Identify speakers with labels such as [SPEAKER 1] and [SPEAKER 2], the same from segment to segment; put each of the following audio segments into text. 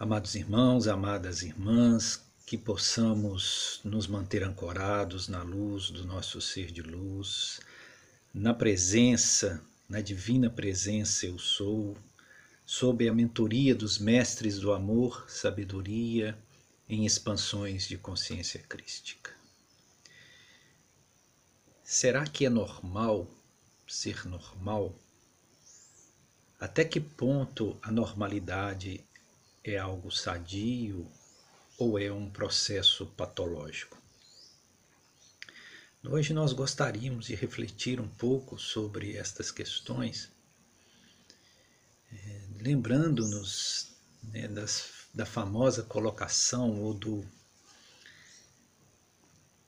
[SPEAKER 1] Amados irmãos, amadas irmãs, que possamos nos manter ancorados na luz do nosso ser de luz, na presença, na divina presença eu sou, sob a mentoria dos mestres do amor, sabedoria, em expansões de consciência crística. Será que é normal ser normal? Até que ponto a normalidade é algo sadio ou é um processo patológico? Hoje nós gostaríamos de refletir um pouco sobre estas questões, é, lembrando-nos né, da famosa colocação ou do,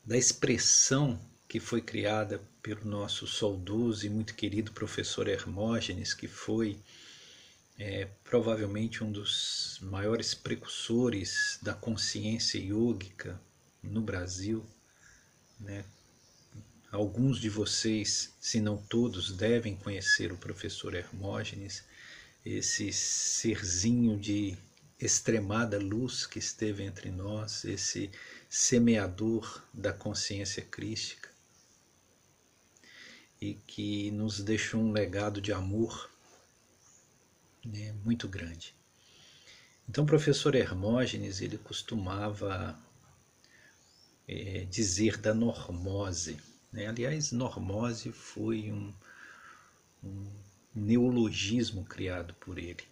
[SPEAKER 1] da expressão que foi criada pelo nosso saudoso e muito querido professor Hermógenes, que foi é provavelmente um dos maiores precursores da consciência yógica no Brasil. Né? Alguns de vocês, se não todos, devem conhecer o professor Hermógenes, esse serzinho de extremada luz que esteve entre nós, esse semeador da consciência crística e que nos deixou um legado de amor né, muito grande. Então, o professor Hermógenes ele costumava é, dizer da normose. Né? Aliás, normose foi um, um neologismo criado por ele,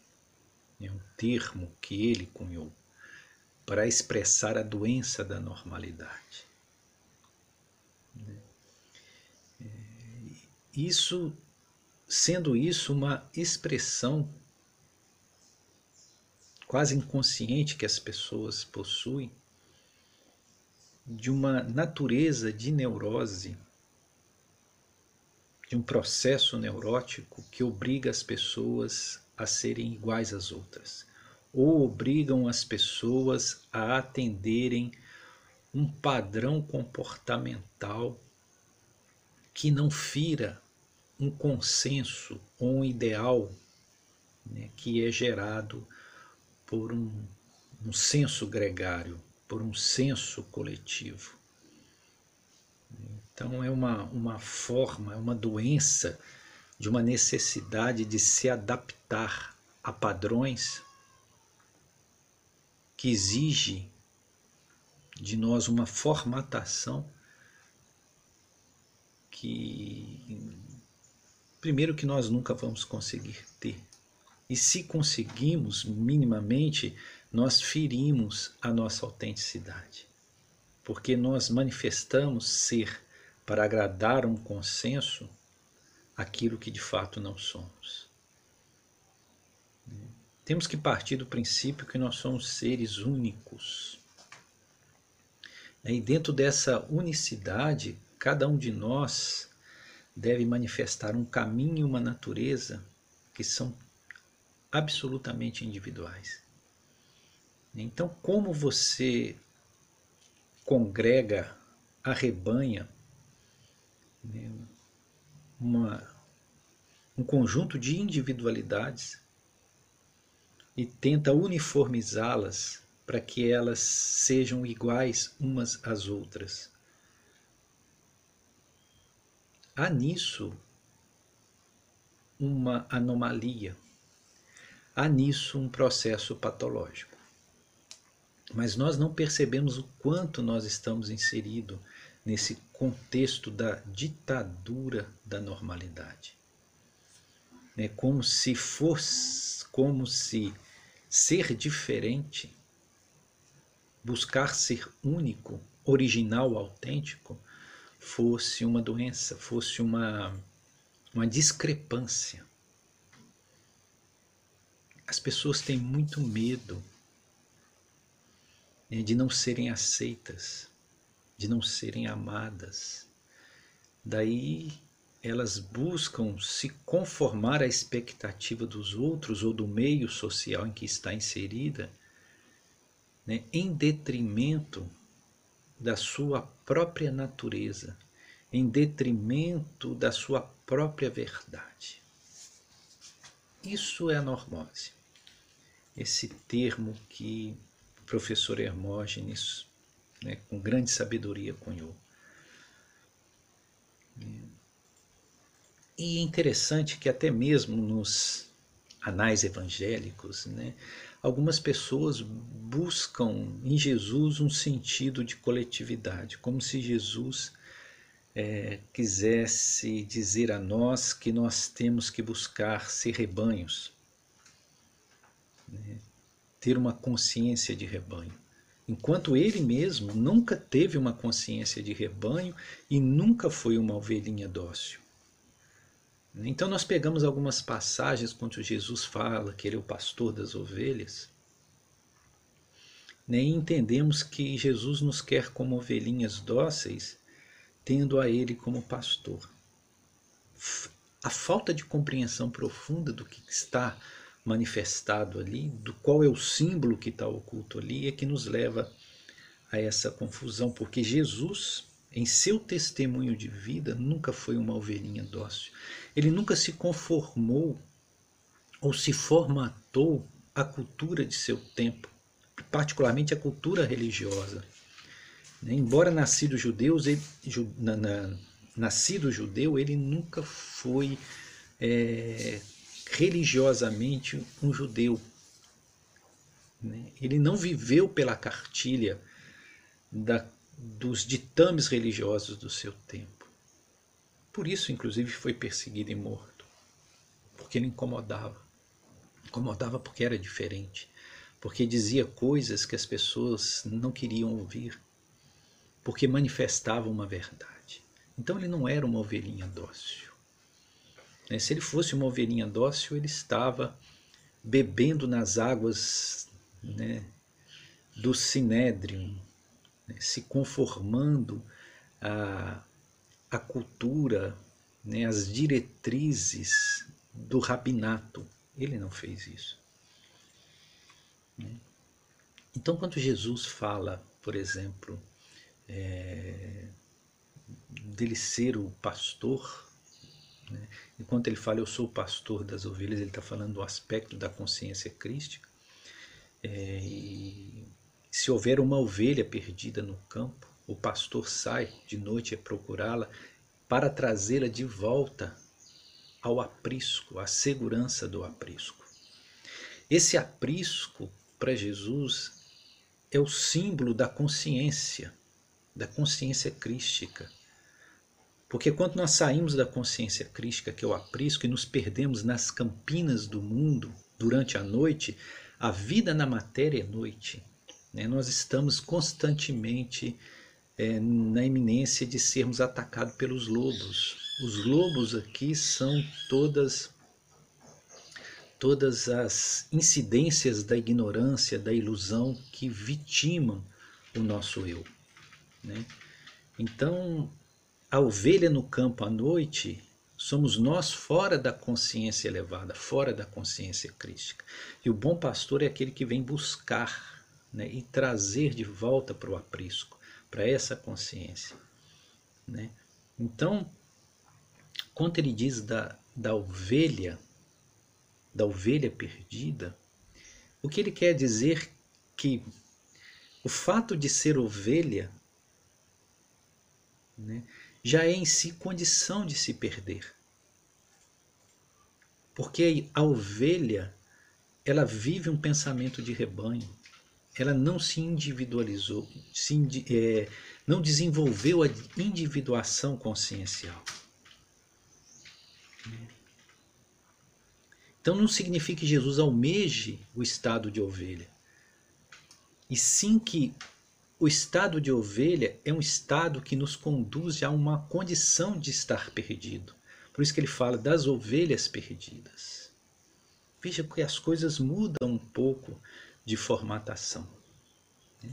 [SPEAKER 1] né? um termo que ele cunhou para expressar a doença da normalidade. Né? É, isso, sendo isso uma expressão quase inconsciente que as pessoas possuem, de uma natureza de neurose, de um processo neurótico que obriga as pessoas a serem iguais às outras, ou obrigam as pessoas a atenderem um padrão comportamental que não fira um consenso ou um ideal né, que é gerado por um, um senso gregário, por um senso coletivo. Então é uma, uma forma, é uma doença de uma necessidade de se adaptar a padrões que exige de nós uma formatação que primeiro que nós nunca vamos conseguir ter e se conseguimos minimamente, nós ferimos a nossa autenticidade. Porque nós manifestamos ser, para agradar um consenso, aquilo que de fato não somos. Temos que partir do princípio que nós somos seres únicos. E dentro dessa unicidade, cada um de nós deve manifestar um caminho e uma natureza que são absolutamente individuais. Então, como você congrega, arrebanha né, uma, um conjunto de individualidades e tenta uniformizá-las para que elas sejam iguais umas às outras. Há nisso uma anomalia há nisso um processo patológico. Mas nós não percebemos o quanto nós estamos inseridos nesse contexto da ditadura da normalidade. É como se fosse, como se ser diferente, buscar ser único, original, autêntico, fosse uma doença, fosse uma, uma discrepância. As pessoas têm muito medo né, de não serem aceitas, de não serem amadas. Daí elas buscam se conformar à expectativa dos outros ou do meio social em que está inserida, né, em detrimento da sua própria natureza, em detrimento da sua própria verdade. Isso é a normose. Esse termo que o professor Hermógenes, né, com grande sabedoria, cunhou. E é interessante que até mesmo nos anais evangélicos, né, algumas pessoas buscam em Jesus um sentido de coletividade, como se Jesus é, quisesse dizer a nós que nós temos que buscar ser rebanhos, né? ter uma consciência de rebanho. Enquanto ele mesmo nunca teve uma consciência de rebanho e nunca foi uma ovelhinha dócil. Então nós pegamos algumas passagens quando Jesus fala que ele é o pastor das ovelhas, nem entendemos que Jesus nos quer como ovelhinhas dóceis tendo a ele como pastor. A falta de compreensão profunda do que está manifestado ali, do qual é o símbolo que está oculto ali, é que nos leva a essa confusão, porque Jesus, em seu testemunho de vida, nunca foi uma ovelhinha dócil. Ele nunca se conformou ou se formatou à cultura de seu tempo, particularmente a cultura religiosa. Né? Embora nascido judeus, ele, na, na, nascido judeu, ele nunca foi é, religiosamente um judeu. Né? Ele não viveu pela cartilha da, dos ditames religiosos do seu tempo. Por isso, inclusive, foi perseguido e morto, porque ele incomodava. Incomodava porque era diferente, porque dizia coisas que as pessoas não queriam ouvir porque manifestava uma verdade. Então ele não era uma ovelhinha dócil. Né, se ele fosse uma ovelhinha dócil, ele estava bebendo nas águas né, do sinédrio, né, se conformando à, à cultura, né, às diretrizes do rabinato. Ele não fez isso. Então, quando Jesus fala, por exemplo, é, dele ser o pastor, né? Enquanto ele fala eu sou o pastor das ovelhas, ele está falando do aspecto da consciência crística. É, e se houver uma ovelha perdida no campo, o pastor sai de noite a procurá-la para trazê-la de volta ao aprisco, à segurança do aprisco. Esse aprisco, para Jesus, é o símbolo da consciência da consciência crística. Porque quando nós saímos da consciência crística, que é o aprisco, e nos perdemos nas campinas do mundo durante a noite, a vida na matéria é noite. Né? Nós estamos constantemente é, na iminência de sermos atacados pelos lobos. Os lobos aqui são todas todas as incidências da ignorância, da ilusão que vitimam o nosso eu. Né? Então, a ovelha no campo à noite somos nós fora da consciência elevada, fora da consciência crística. E o bom pastor é aquele que vem buscar né, e trazer de volta para o aprisco, para essa consciência. Né? Então, quando ele diz da, da ovelha, da ovelha perdida, o que ele quer dizer que o fato de ser ovelha né, já é em si condição de se perder. Porque a ovelha, ela vive um pensamento de rebanho, ela não se individualizou, se, é, não desenvolveu a individuação consciencial. Então não significa que Jesus almeje o estado de ovelha, e sim que o estado de ovelha é um estado que nos conduz a uma condição de estar perdido. Por isso que ele fala das ovelhas perdidas. Veja que as coisas mudam um pouco de formatação. Né?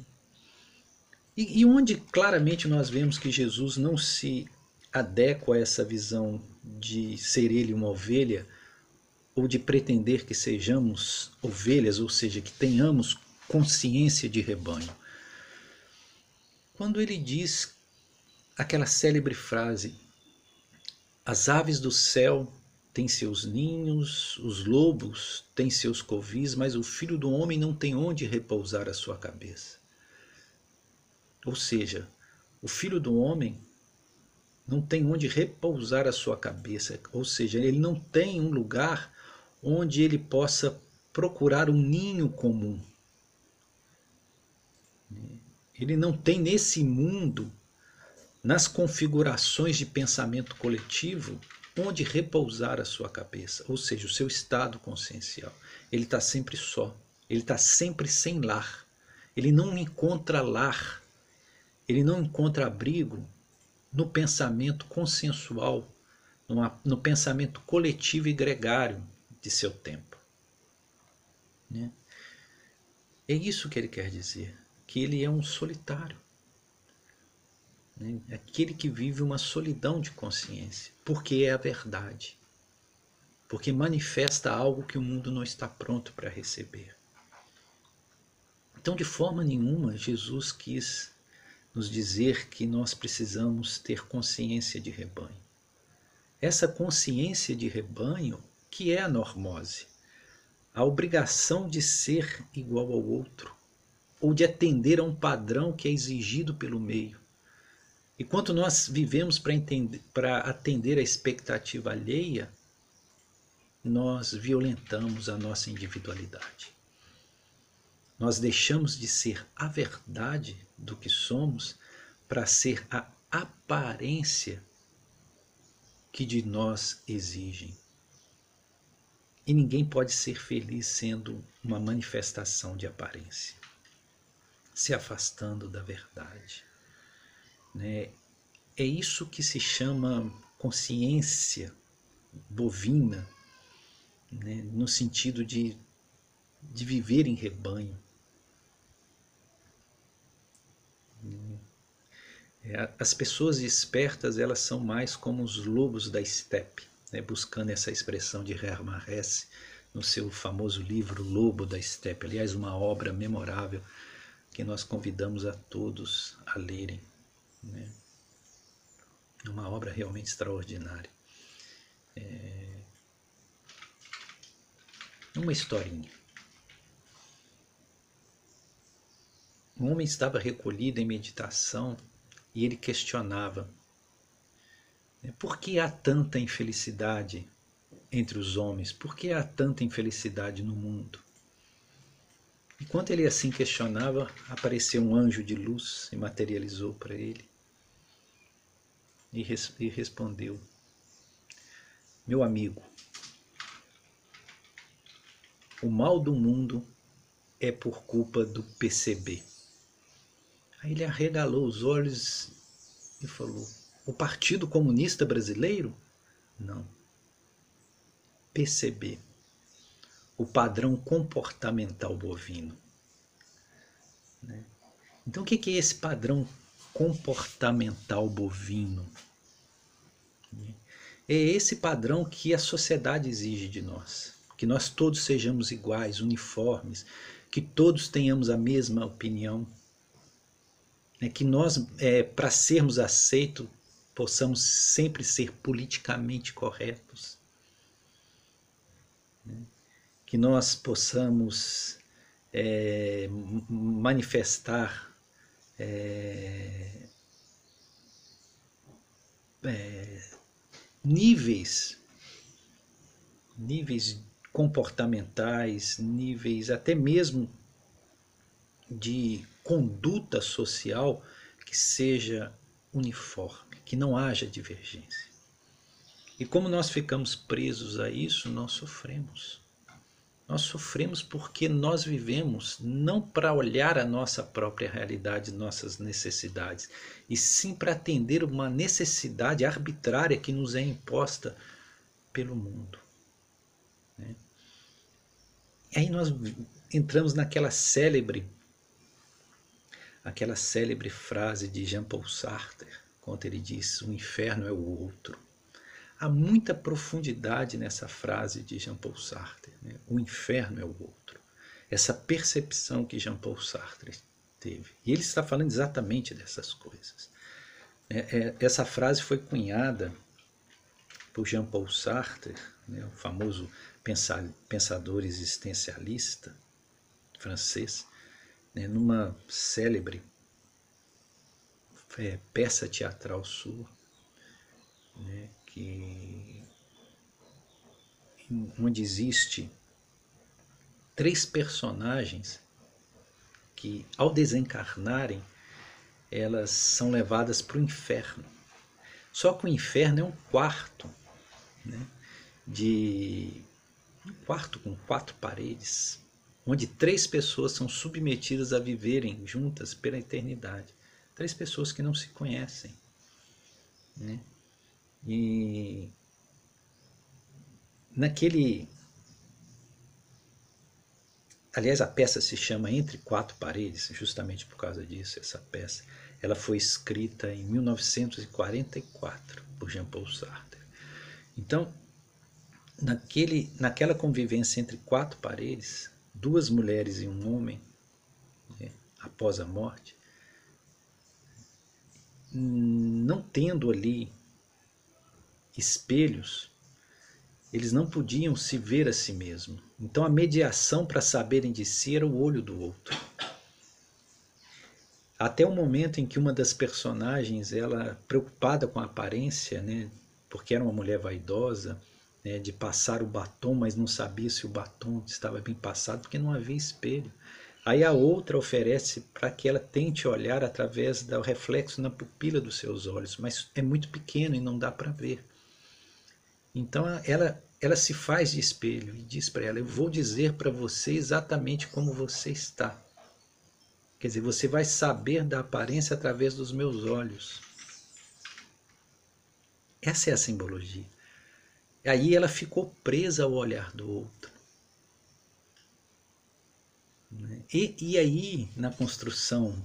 [SPEAKER 1] E, e onde claramente nós vemos que Jesus não se adequa a essa visão de ser ele uma ovelha, ou de pretender que sejamos ovelhas, ou seja, que tenhamos consciência de rebanho quando ele diz aquela célebre frase: As aves do céu tem seus ninhos, os lobos têm seus covis, mas o filho do homem não tem onde repousar a sua cabeça. Ou seja, o filho do homem não tem onde repousar a sua cabeça, ou seja, ele não tem um lugar onde ele possa procurar um ninho comum. Ele não tem nesse mundo, nas configurações de pensamento coletivo, onde repousar a sua cabeça, ou seja, o seu estado consciencial. Ele está sempre só, ele está sempre sem lar, ele não encontra lar, ele não encontra abrigo no pensamento consensual, no pensamento coletivo e gregário de seu tempo. Né? É isso que ele quer dizer, que ele é um solitário. Né? Aquele que vive uma solidão de consciência, porque é a verdade. Porque manifesta algo que o mundo não está pronto para receber. Então, de forma nenhuma, Jesus quis nos dizer que nós precisamos ter consciência de rebanho. Essa consciência de rebanho que é a normose, a obrigação de ser igual ao outro, ou de atender a um padrão que é exigido pelo meio. E quanto nós vivemos para atender a expectativa alheia, nós violentamos a nossa individualidade. Nós deixamos de ser a verdade do que somos para ser a aparência que de nós exigem. E ninguém pode ser feliz sendo uma manifestação de aparência, se afastando da verdade. Né? É isso que se chama consciência bovina, né? no sentido de, de viver em rebanho. É, as pessoas espertas elas são mais como os lobos da estepe, né? buscando essa expressão de Hermann Hesse no seu famoso livro Lobo da Estepe, aliás, uma obra memorável que nós convidamos a todos a lerem. Né? Uma obra realmente extraordinária. É... Uma historinha. Um homem estava recolhido em meditação e ele questionava: né, por que há tanta infelicidade entre os homens? Por que há tanta infelicidade no mundo? Enquanto ele assim questionava, apareceu um anjo de luz e materializou para ele e, res e respondeu: Meu amigo, o mal do mundo é por culpa do PCB. Aí ele arregalou os olhos e falou: O Partido Comunista Brasileiro? Não. PCB o padrão comportamental bovino. Né? Então, o que é esse padrão comportamental bovino? É esse padrão que a sociedade exige de nós. Que nós todos sejamos iguais, uniformes, que todos tenhamos a mesma opinião. É que nós, é, para sermos aceitos, possamos sempre ser politicamente corretos. Né? Que nós possamos é, manifestar é, é, níveis, níveis comportamentais, níveis até mesmo de conduta social que seja uniforme, que não haja divergência. E como nós ficamos presos a isso, nós sofremos. Nós sofremos porque nós vivemos não para olhar a nossa própria realidade, nossas necessidades, e sim para atender uma necessidade arbitrária que nos é imposta pelo mundo. Né? E aí nós entramos naquela célebre, aquela célebre frase de Jean-Paul Sartre, quando ele diz: o inferno é o outro. Há muita profundidade nessa frase de Jean-Paul Sartre. Né? O inferno é o outro. Essa percepção que Jean-Paul Sartre teve. E ele está falando exatamente dessas coisas. É, é, essa frase foi cunhada por Jean-Paul Sartre né, o famoso pensador existencialista francês, né, numa célebre é, peça teatral sua, que onde existe três personagens que, ao desencarnarem, elas são levadas para o inferno. Só que o inferno é um quarto, né, de um quarto com quatro paredes, onde três pessoas são submetidas a viverem juntas pela eternidade. Três pessoas que não se conhecem. Né? E naquele. Aliás, a peça se chama Entre Quatro Paredes, justamente por causa disso, essa peça. Ela foi escrita em 1944 por Jean-Paul Sartre. Então, naquele, naquela convivência entre quatro paredes, duas mulheres e um homem, né, após a morte, não tendo ali espelhos, eles não podiam se ver a si mesmos. Então a mediação para saberem de si era o olho do outro. Até o momento em que uma das personagens, ela preocupada com a aparência, né, porque era uma mulher vaidosa, né, de passar o batom, mas não sabia se o batom estava bem passado, porque não havia espelho. Aí a outra oferece para que ela tente olhar através do reflexo na pupila dos seus olhos, mas é muito pequeno e não dá para ver. Então ela, ela se faz de espelho e diz para ela: Eu vou dizer para você exatamente como você está. Quer dizer, você vai saber da aparência através dos meus olhos. Essa é a simbologia. Aí ela ficou presa ao olhar do outro. E, e aí, na construção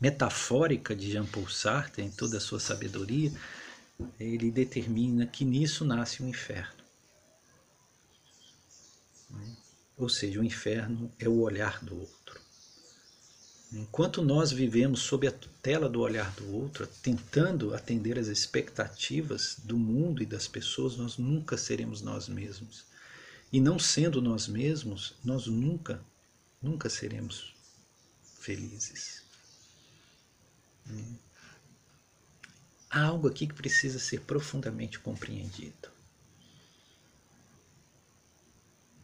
[SPEAKER 1] metafórica de Jean-Paul Sartre, em toda a sua sabedoria, ele determina que nisso nasce o inferno. Ou seja, o inferno é o olhar do outro. Enquanto nós vivemos sob a tutela do olhar do outro, tentando atender às expectativas do mundo e das pessoas, nós nunca seremos nós mesmos. E não sendo nós mesmos, nós nunca, nunca seremos felizes. Há algo aqui que precisa ser profundamente compreendido.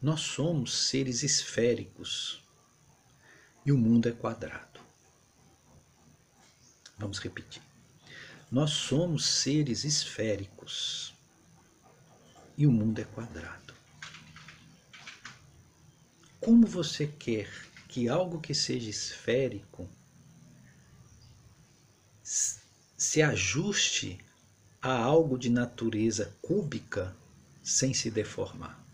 [SPEAKER 1] Nós somos seres esféricos e o mundo é quadrado. Vamos repetir. Nós somos seres esféricos e o mundo é quadrado. Como você quer que algo que seja esférico se ajuste a algo de natureza cúbica sem se deformar?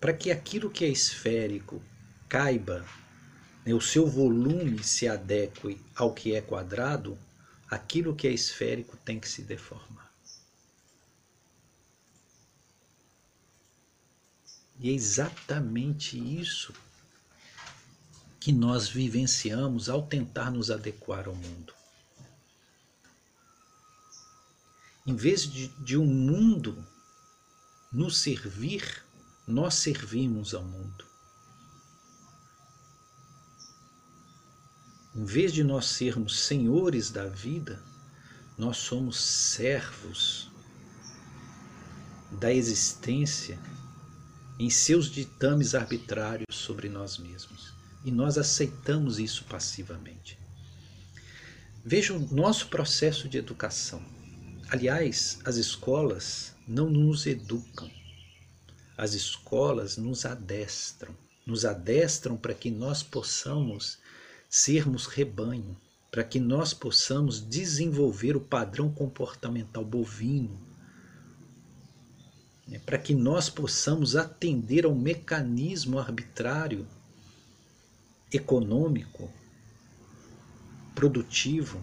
[SPEAKER 1] Para que aquilo que é esférico caiba, né, o seu volume se adeque ao que é quadrado, aquilo que é esférico tem que se deformar. E é exatamente isso que nós vivenciamos ao tentar nos adequar ao mundo. Em vez de, de um mundo nos servir, nós servimos ao mundo. Em vez de nós sermos senhores da vida, nós somos servos da existência em seus ditames arbitrários sobre nós mesmos. E nós aceitamos isso passivamente. Veja o nosso processo de educação. Aliás, as escolas não nos educam. As escolas nos adestram. Nos adestram para que nós possamos sermos rebanho, para que nós possamos desenvolver o padrão comportamental bovino, né, para que nós possamos atender ao mecanismo arbitrário, econômico, produtivo,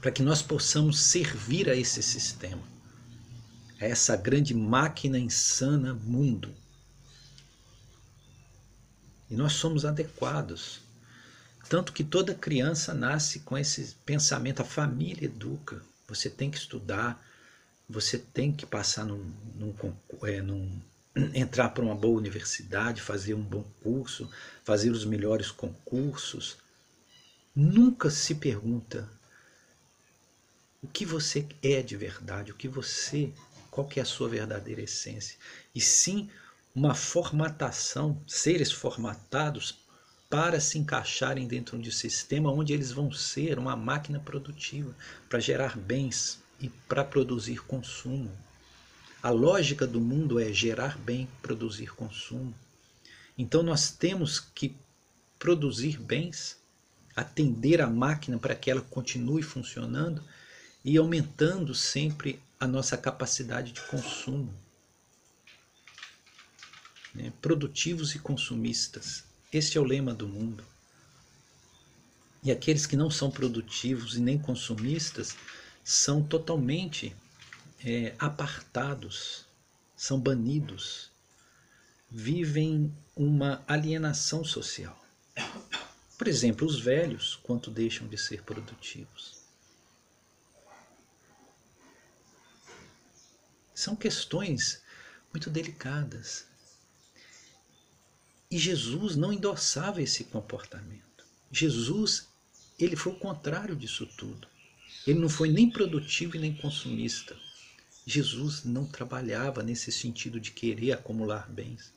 [SPEAKER 1] para que nós possamos servir a esse sistema, a essa grande máquina insana mundo. E nós somos adequados tanto que toda criança nasce com esse pensamento, a família educa, você tem que estudar, você tem que passar num, num, é, num entrar para uma boa universidade, fazer um bom curso, fazer os melhores concursos. Nunca se pergunta o que você é de verdade, o que você, qual que é a sua verdadeira essência. E sim uma formatação, seres formatados para se encaixarem dentro de um sistema onde eles vão ser uma máquina produtiva para gerar bens e para produzir consumo. A lógica do mundo é gerar bem, produzir consumo. Então nós temos que produzir bens, atender a máquina para que ela continue funcionando e aumentando sempre a nossa capacidade de consumo. Né? Produtivos e consumistas. Este é o lema do mundo. E aqueles que não são produtivos e nem consumistas são totalmente é, apartados, são banidos, vivem uma alienação social. Por exemplo, os velhos, quanto deixam de ser produtivos. São questões muito delicadas. E Jesus não endossava esse comportamento. Jesus, ele foi o contrário disso tudo. Ele não foi nem produtivo e nem consumista. Jesus não trabalhava nesse sentido de querer acumular bens.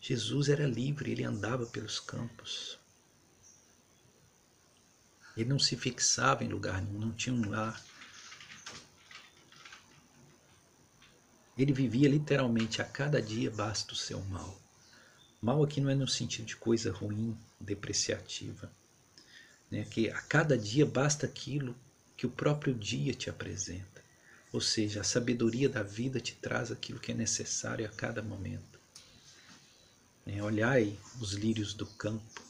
[SPEAKER 1] Jesus era livre, ele andava pelos campos. Ele não se fixava em lugar nenhum, não tinha um lar. Ele vivia literalmente a cada dia basta o seu mal. Mal aqui não é no sentido de coisa ruim, depreciativa. Né? Que a cada dia basta aquilo que o próprio dia te apresenta. Ou seja, a sabedoria da vida te traz aquilo que é necessário a cada momento. É, olhai os lírios do campo,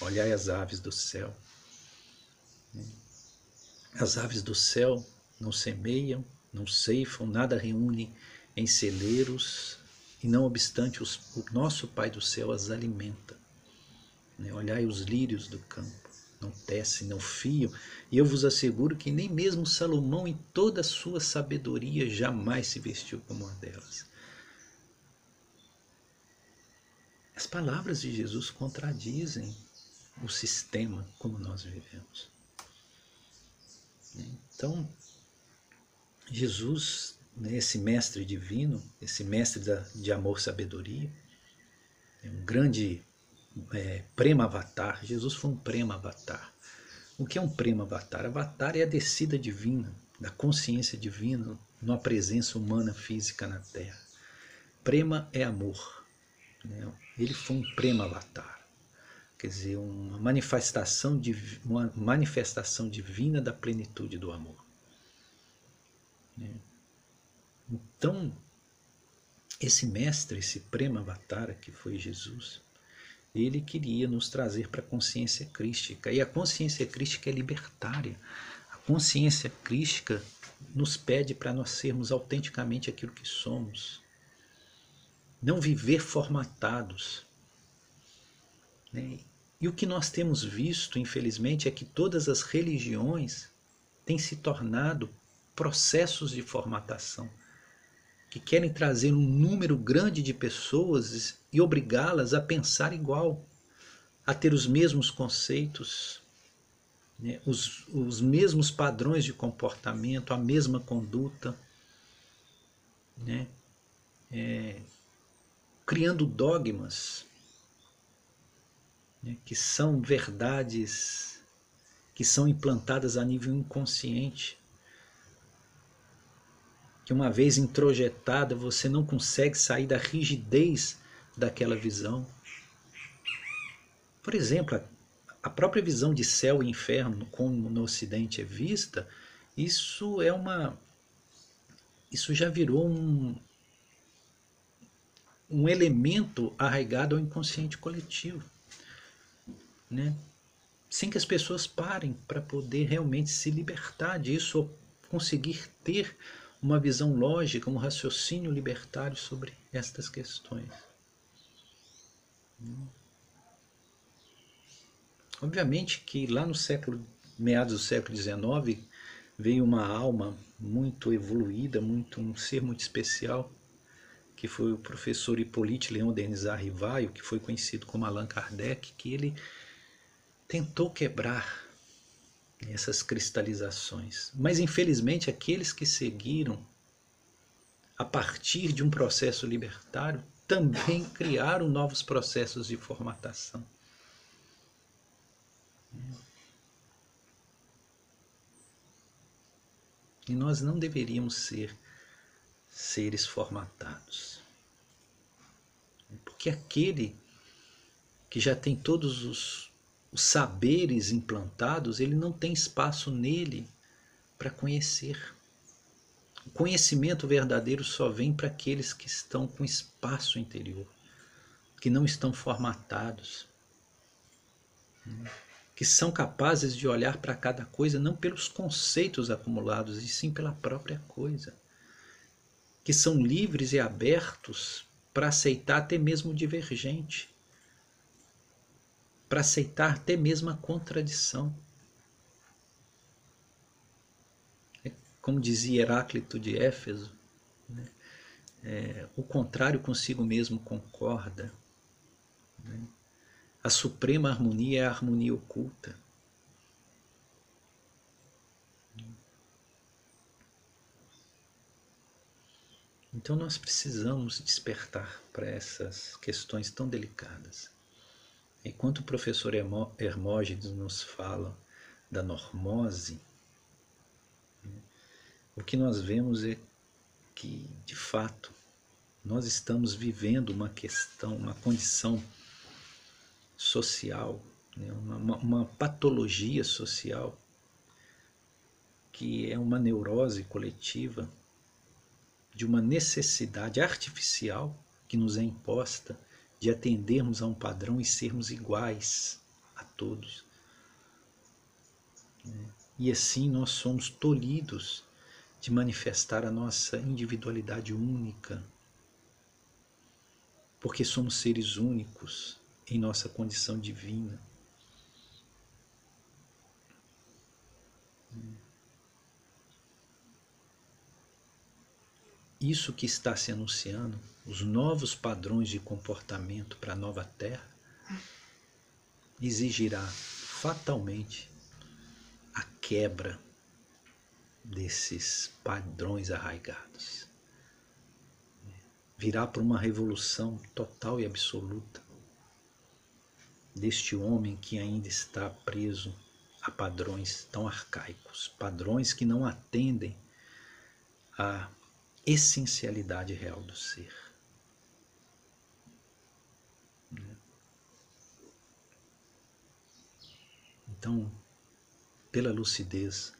[SPEAKER 1] olhai as aves do céu. As aves do céu não semeiam, não ceifam, nada reúnem em celeiros, e não obstante os, o nosso Pai do céu as alimenta. Né? Olhai os lírios do campo, não tecem, não fiam, e eu vos asseguro que nem mesmo Salomão, em toda a sua sabedoria, jamais se vestiu como uma delas. As palavras de Jesus contradizem o sistema como nós vivemos. Então, Jesus, né, esse mestre divino, esse mestre de amor sabedoria, é um grande é, prema avatar. Jesus foi um prema avatar. O que é um prema avatar? Avatar é a descida divina, da consciência divina, numa presença humana física na Terra. Prema é amor. Né? Ele foi um prema avatar. Quer dizer, uma manifestação, uma manifestação divina da plenitude do amor. Né? Então, esse mestre, esse Prema Avatara, que foi Jesus, ele queria nos trazer para a consciência crística. E a consciência crística é libertária. A consciência crística nos pede para nós sermos autenticamente aquilo que somos. Não viver formatados. Né? E o que nós temos visto, infelizmente, é que todas as religiões têm se tornado processos de formatação que querem trazer um número grande de pessoas e obrigá-las a pensar igual, a ter os mesmos conceitos, né, os, os mesmos padrões de comportamento, a mesma conduta, né, é, criando dogmas né, que são verdades que são implantadas a nível inconsciente que uma vez introjetada você não consegue sair da rigidez daquela visão. Por exemplo, a própria visão de céu e inferno, como no Ocidente é vista, isso é uma. Isso já virou um, um elemento arraigado ao inconsciente coletivo. Né? Sem que as pessoas parem para poder realmente se libertar disso ou conseguir ter uma visão lógica, um raciocínio libertário sobre estas questões. Obviamente que lá no século, meados do século XIX, veio uma alma muito evoluída, muito um ser muito especial, que foi o professor Hippolyte Leon Denis Arrivaio, que foi conhecido como Allan Kardec, que ele tentou quebrar essas cristalizações. Mas infelizmente aqueles que seguiram a partir de um processo libertário também criaram novos processos de formatação. E nós não deveríamos ser seres formatados. Porque aquele que já tem todos os, os saberes implantados, ele não tem espaço nele para conhecer. O conhecimento verdadeiro só vem para aqueles que estão com espaço interior, que não estão formatados que são capazes de olhar para cada coisa não pelos conceitos acumulados, e sim pela própria coisa. Que são livres e abertos para aceitar até mesmo o divergente, para aceitar até mesmo a contradição. É como dizia Heráclito de Éfeso, né? é, o contrário consigo mesmo concorda. Né? A suprema harmonia é a harmonia oculta. Então nós precisamos despertar para essas questões tão delicadas. Enquanto o professor Hermógenes nos fala da normose, o que nós vemos é que, de fato, nós estamos vivendo uma questão, uma condição social, né? uma, uma patologia social que é uma neurose coletiva de uma necessidade artificial que nos é imposta de atendermos a um padrão e sermos iguais a todos. E assim nós somos tolhidos de manifestar a nossa individualidade única, porque somos seres únicos em nossa condição divina. Isso que está se anunciando, os novos padrões de comportamento para a nova Terra, exigirá fatalmente a quebra desses padrões arraigados. Virá para uma revolução total e absoluta deste homem que ainda está preso a padrões tão arcaicos, padrões que não atendem à essencialidade real do ser. Então, pela lucidez,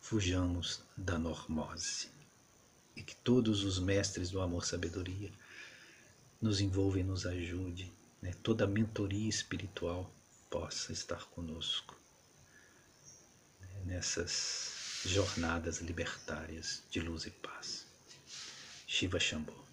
[SPEAKER 1] fujamos da normose e que todos os mestres do amor-sabedoria nos envolvam e nos ajudem né, toda a mentoria espiritual possa estar conosco né, nessas jornadas libertárias de luz e paz. Shiva Shambhu.